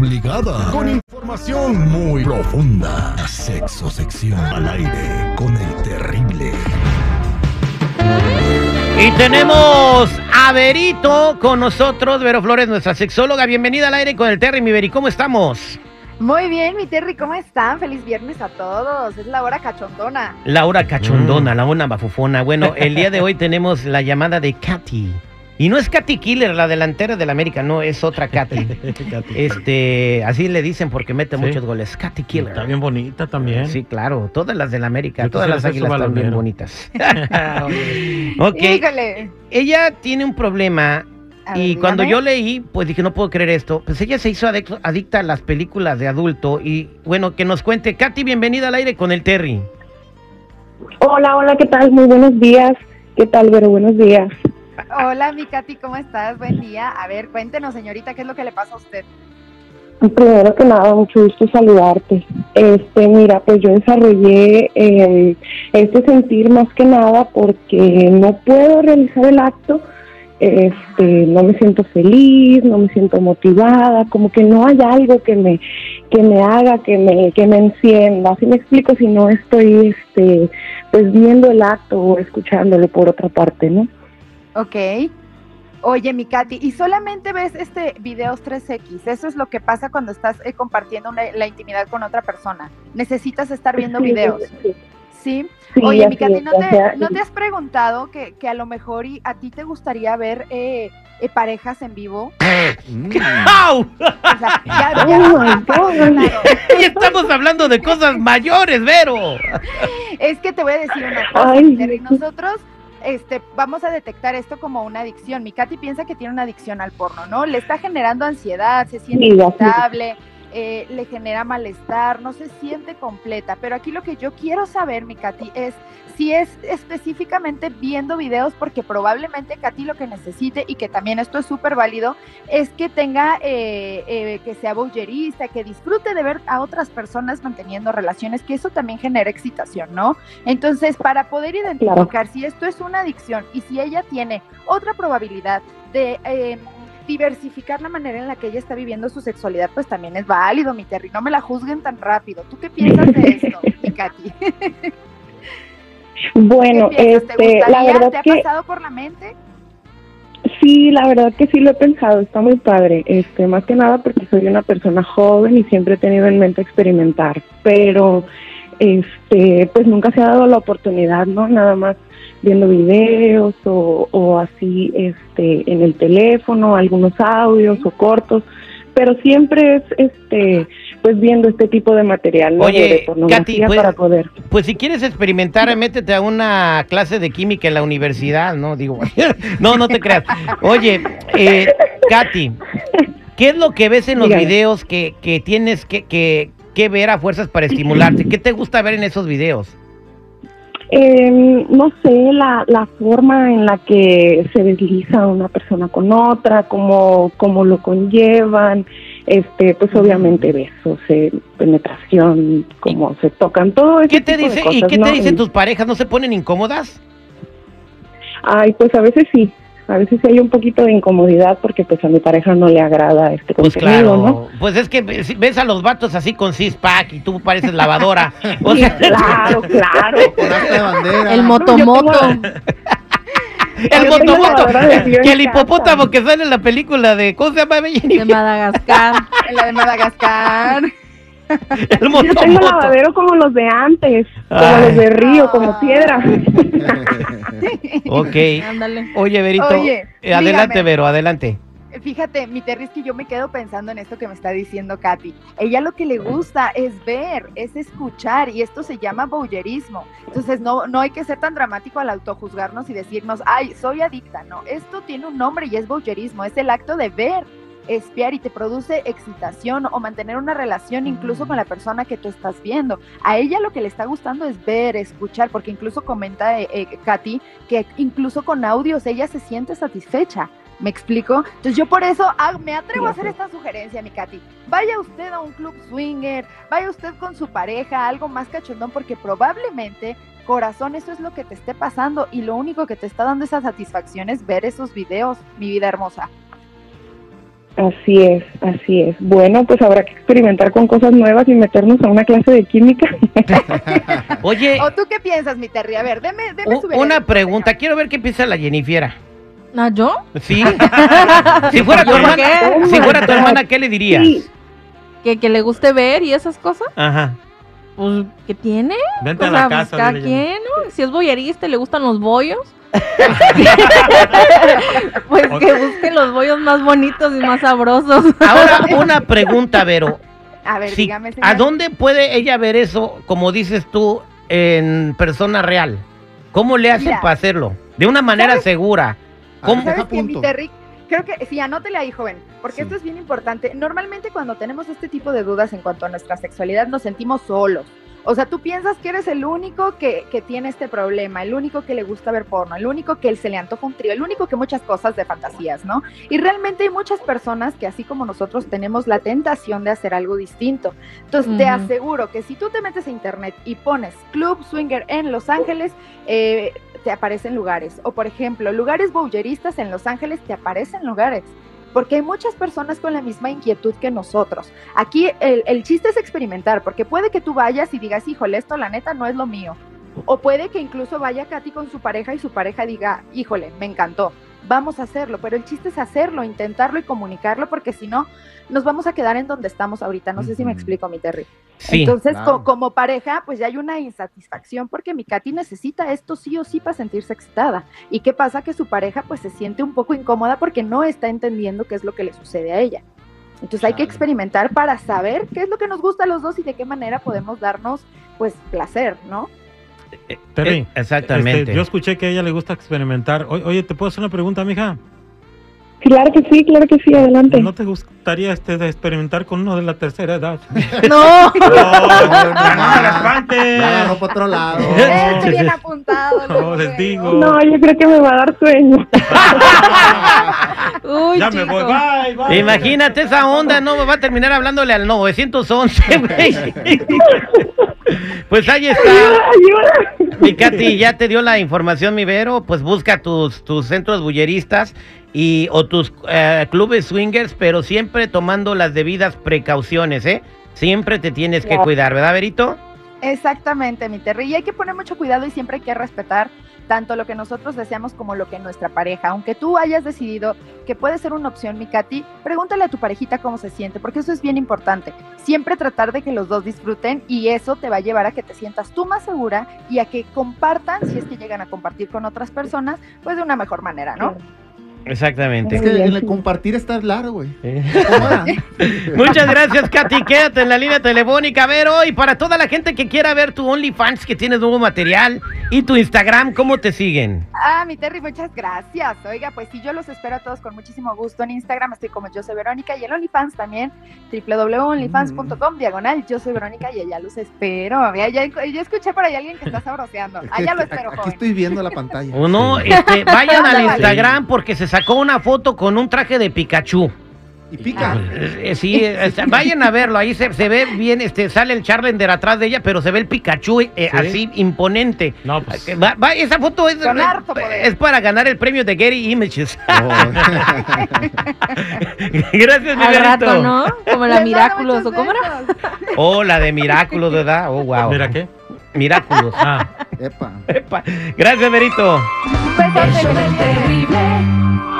obligada con información muy profunda. Sexo sección al aire con el terrible. Y tenemos a Verito con nosotros, Vero Flores, nuestra sexóloga. Bienvenida al aire con el Terry, mi Veri, ¿cómo estamos? Muy bien, mi Terry, ¿cómo están? Feliz viernes a todos. Es la hora cachondona. La hora cachondona, la una bafufona. Bueno, el día de hoy tenemos la llamada de Katy. Y no es Katy Killer, la delantera del América, no, es otra Katy. este, así le dicen porque mete Sí. muchos goles. Katy Killer. Está bien bonita también. Sí, claro, todas las del América, Yo todas las águilas están bien bonitas. ok, Híjole. ella tiene un problema A y cuando yo leí, pues dije, no puedo creer esto. Pues ella se hizo adicto- adicta a las películas de adulto y bueno, que nos cuente. Katy, bienvenida al aire con el Terry. Hola, hola, ¿qué tal? Muy buenos días. ¿Qué tal, Vero? Buenos días. Hola, mi Katy, ¿cómo estás? Buen día. A ver, cuéntenos, señorita, ¿qué es lo que le pasa a usted? Primero que nada, mucho gusto saludarte. Este, mira, pues yo desarrollé eh, este sentir más que nada porque no puedo realizar el acto, este, no me siento feliz, no me siento motivada, como que no hay algo que me que me haga que me que me encienda. Así me explico si no estoy, este, pues viendo el acto o escuchándolo por otra parte, ¿no? Ok. Oye, mi Katy, ¿y solamente ves este videos 3X? Eso es lo que pasa cuando estás eh, compartiendo una- la intimidad con otra persona. Necesitas estar viendo Sí, videos, sí, ¿sí? sí, Oye, mi Katy, ¿no te, sea, ¿no te has preguntado que, que a lo mejor y a ti te gustaría ver eh, eh, parejas en vivo? ¡Au! O sea, ya, ya Oh vamos my a por otro God. lado. Y estamos hablando de cosas mayores, Vero. Es que te voy a decir una cosa, Ay, Terry. sí. Nosotros este, vamos a detectar esto como una adicción. Mi Katy piensa que tiene una adicción al porno, ¿no? Le está generando ansiedad, se siente Sí, irritable, eh, le genera malestar, no se siente completa. Pero aquí lo que yo quiero saber, mi Katy, es si es específicamente viendo videos, porque probablemente Katy lo que necesite, y que también esto es súper válido, es que tenga, eh, eh, que sea voyerista, que disfrute de ver a otras personas manteniendo relaciones, que eso también genera excitación, ¿no? Entonces, para poder identificar si esto es una adicción y si ella tiene otra probabilidad de eh, diversificar la manera en la que ella está viviendo su sexualidad, pues también es válido, mi Terry. No me la juzguen tan rápido. ¿Tú qué piensas de esto, mi Katy? ¿Qué Bueno, este, la verdad ¿Te ha que pasado por la mente? sí, la verdad que sí lo he pensado, está muy padre, este, más que nada porque soy una persona joven y siempre he tenido en mente experimentar, pero este, pues nunca se ha dado la oportunidad, ¿no? Nada más viendo videos o, o así, este, en el teléfono, algunos audios o cortos, pero siempre es, este, pues viendo este tipo de material, ¿no? Oye, de Katy, pues- para poder. Pues si quieres experimentar, métete a una clase de química en la universidad, ¿no? Digo, no, no te creas. Oye, eh, Katy, ¿qué es lo que ves en los Dígame. videos que, que tienes que, que, que ver a fuerzas para estimularte? ¿Qué te gusta ver en esos videos? Eh, no sé, la, la forma en la que se desliza una persona con otra, cómo, cómo lo conllevan, este, pues obviamente besos, eh, penetración, cómo se tocan, todo eso. ¿Qué te dice, ¿Y qué te dicen tus parejas? ¿No se ponen incómodas? Ay, pues a veces sí, a veces sí hay un poquito de incomodidad porque pues a mi pareja no le agrada este Pues contenido, claro, ¿no? pues es que ves a los vatos así con six-pack y tú pareces lavadora. O sea, claro, claro. El motomoto. el motomoto, que el hipopótamo que sale en la película de, ¿cómo se llama? De Madagascar. En la de Madagascar. El Yo tengo lavadero como los de antes, como los de río, como piedra. Ok. Ándale. Oye, Verito, Oye, eh, adelante, dígame. Vero, adelante. Fíjate, mi Terry, es que yo me quedo pensando en esto que me está diciendo Katy. Ella lo que le gusta es ver, es escuchar, y esto se llama voyerismo. Entonces, no, no hay que ser tan dramático al autojuzgarnos y decirnos, ay, soy adicta. No, esto tiene un nombre y es voyerismo, es el acto de ver, espiar y te produce excitación o mantener una relación incluso con la persona que tú estás viendo. A ella lo que le está gustando es ver, escuchar, porque incluso comenta eh, eh, Katy que incluso con audios ella se siente satisfecha. ¿Me explico? Entonces yo por eso ah, me atrevo a hacer esta sugerencia, mi Katy. Vaya usted a un club swinger, vaya usted con su pareja, algo más cachondón, porque probablemente, corazón, eso es lo que te esté pasando y lo único que te está dando esa satisfacción es ver esos videos, mi vida hermosa. Así es, así es. Bueno, pues habrá que experimentar con cosas nuevas y meternos a una clase de química. Oye, ¿O tú qué piensas, mi Terry? A ver, deme, deme su una pregunta. señor. Quiero ver qué piensa la Jennifiera. ¿Ah, yo? Sí. si fuera tu ¿Yo hermana, qué? si fuera tu hermana, ¿qué le dirías? Sí, ¿Que, que le guste ver y esas cosas. Ajá. Pues, ¿qué tiene? Vente O a la sea, casa. cada quien, ¿no? Si es boyerista y le gustan los bollos. pues O- que busque los bollos más bonitos y más sabrosos. Ahora, una pregunta, Vero. A ver, dígame, señor. ¿A dónde puede ella ver eso, como dices tú, en persona real? ¿Cómo le hacen Mira. para hacerlo? De una manera ¿Sabes? segura. ¿Cómo? ¿Sabes mi. Terry? Creo que sí, anótele ahí, joven, porque Sí. esto es bien importante. Normalmente cuando tenemos este tipo de dudas en cuanto a nuestra sexualidad nos sentimos solos. O sea, tú piensas que eres el único que, que tiene este problema, el único que le gusta ver porno, el único que se le antoja un trío, el único que muchas cosas de fantasías, ¿no? Y realmente hay muchas personas que así como nosotros tenemos la tentación de hacer algo distinto. Entonces te aseguro que si tú te metes a internet y pones Club Swinger en Los Ángeles, eh, te aparecen lugares. O por ejemplo, lugares bowleristas en Los Ángeles te aparecen lugares. Porque hay muchas personas con la misma inquietud que nosotros. Aquí el, el chiste es experimentar, porque puede que tú vayas y digas, híjole, esto la neta no es lo mío. O puede que incluso vaya Katy con su pareja y su pareja diga, híjole, me encantó, vamos a hacerlo. Pero el chiste es hacerlo, intentarlo y comunicarlo, porque si no, nos vamos a quedar en donde estamos ahorita. No sé si me explico, mi Terry. Sí. Entonces, claro. co- como pareja, pues ya hay una insatisfacción porque mi Katy necesita esto sí o sí para sentirse excitada. ¿Y qué pasa? Que su pareja pues se siente un poco incómoda porque no está entendiendo qué es lo que le sucede a ella. Entonces hay que experimentar para saber qué es lo que nos gusta a los dos y de qué manera podemos darnos pues placer, ¿no? Terry, Eh, exactamente. este, yo escuché que a ella le gusta experimentar. O- Oye, ¿te puedo hacer una pregunta, mija? claro que sí, claro que sí, adelante. ¿No te gustaría este, de experimentar con uno de la tercera edad? No. ¡No! no, ¡No, agarró para otro lado. Bien apuntado. No, les digo. No, yo creo que me va a dar sueño. Uy, ya me voy, bye, bye. Imagínate esa onda, no va a terminar hablándole al 911, güey. Pues ahí está. Mi Katy, ya te dio la información, mi Vero. Pues busca tus, tus centros bulleristas y, o tus eh, clubes swingers, pero siempre tomando las debidas precauciones, ¿eh? Siempre te tienes que cuidar, ¿verdad, Verito? Exactamente, mi Terry. Y hay que poner mucho cuidado y siempre hay que respetar tanto lo que nosotros deseamos como lo que nuestra pareja. Aunque tú hayas decidido que puede ser una opción, mi Katy, pregúntale a tu parejita cómo se siente, porque eso es bien importante. Siempre tratar de que los dos disfruten y eso te va a llevar a que te sientas tú más segura y a que compartan, si es que llegan a compartir con otras personas, pues de una mejor manera, ¿no? Exactamente. Es que el compartir está claro, güey. Eh. Muchas gracias, Katy. Quédate en la línea telefónica, Vero. Y para toda la gente que quiera ver tu OnlyFans, que tienes nuevo material, y tu Instagram, ¿cómo te siguen? Ah, mi Terry, muchas gracias. Oiga, pues sí, yo los espero a todos con muchísimo gusto. En Instagram estoy como yo soy Verónica y en OnlyFans también, www.onlyfans.com, diagonal, yo soy Verónica y allá los espero. Ya, ya, ya escuché por ahí a alguien que está sabroseando. Allá lo espero, Aquí joven. estoy viendo la pantalla. Uno, este, vayan al. Instagram porque se sacó una foto con un traje de Pikachu. Y pica. Eh, Sí, eh, vayan a verlo, ahí se, se ve bien, este, sale el Charlender atrás de ella, pero se ve el Pikachu eh, Sí. así imponente. No, pues. Va- va- esa foto es, harto para ganar el premio de Getty Images. Oh. Gracias, mi rato, ¿no? Como la Miraculous, ¿o cómo era? Oh, la de Miraculous, ¿verdad? Oh, wow. ¿Mira qué? Miraculous. Ah. Epa. Epa. Gracias, Verito. Un besote. terrible.